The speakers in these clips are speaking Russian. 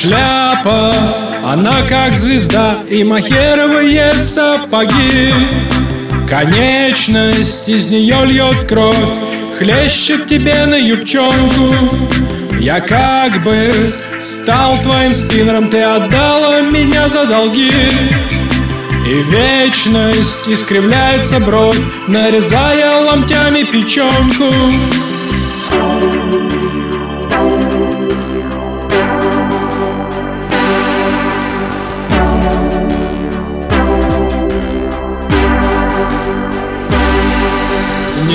Шляпа, она как звезда И махеровые сапоги. Конечность, из нее льет кровь Хлещет тебе на юбчонку. Я как бы стал твоим спиннером Ты отдала меня за долги. И вечность искривляется бровь, нарезая ломтями печенку.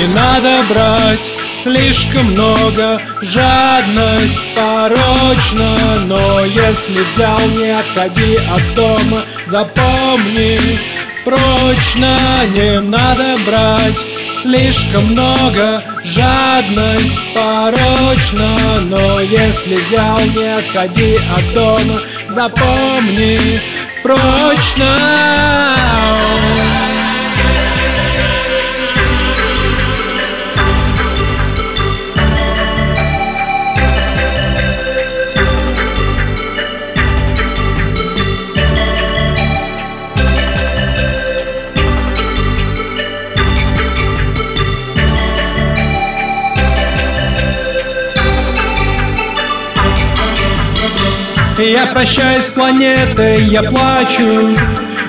Не надо брать слишком много. Жадность порочна Но если взял, не отходи от дома. Запомни прочно Не надо брать слишком много. Жадность порочна Но если взял, не отходи от дома. Запомни прочно Я прощаюсь с планетой, я плачу,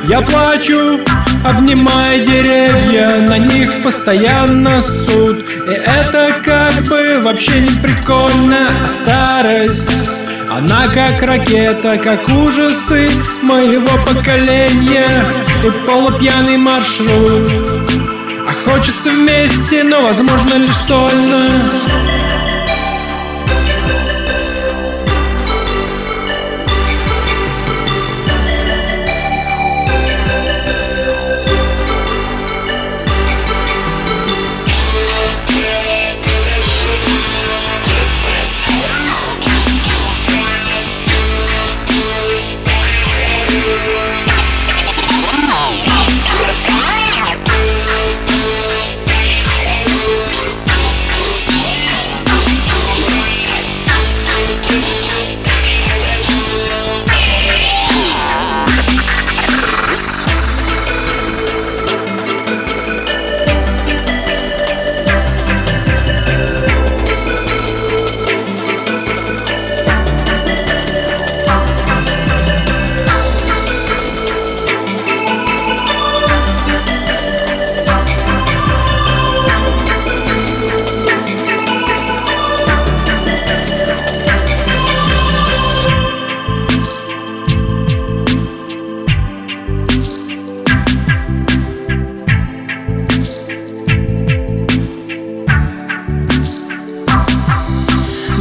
я плачу, обнимая деревья, на них постоянно суд. И это как бы вообще не прикольно, а старость, она как ракета, как ужасы моего поколения и полупьяный маршрут. А хочется вместе, но возможно лишь стольно.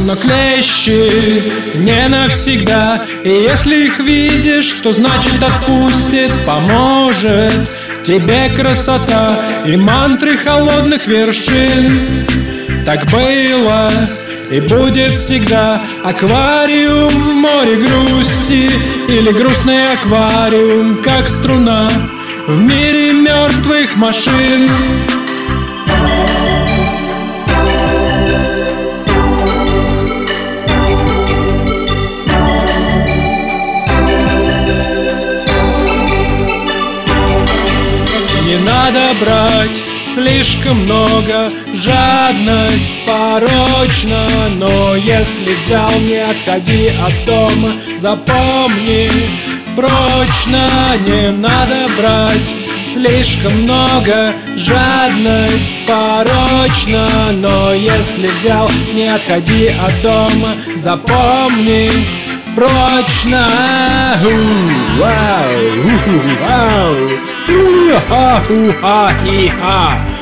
Но клещи не навсегда. И если их видишь, то значит отпустит Поможет тебе красота И мантры холодных вершин. Так было и будет всегда. Аквариум море грусти Или грустный аквариум, как струна В мире мертвых машин надо брать слишком много Жадность порочна. Но если взял, не отходи от дома. Запомни прочно Не надо брать. Слишком много Жадность порочна. Но если взял, не отходи от дома. Запомни прочно. Вау, вау, Уха-ху-ха-хи-ха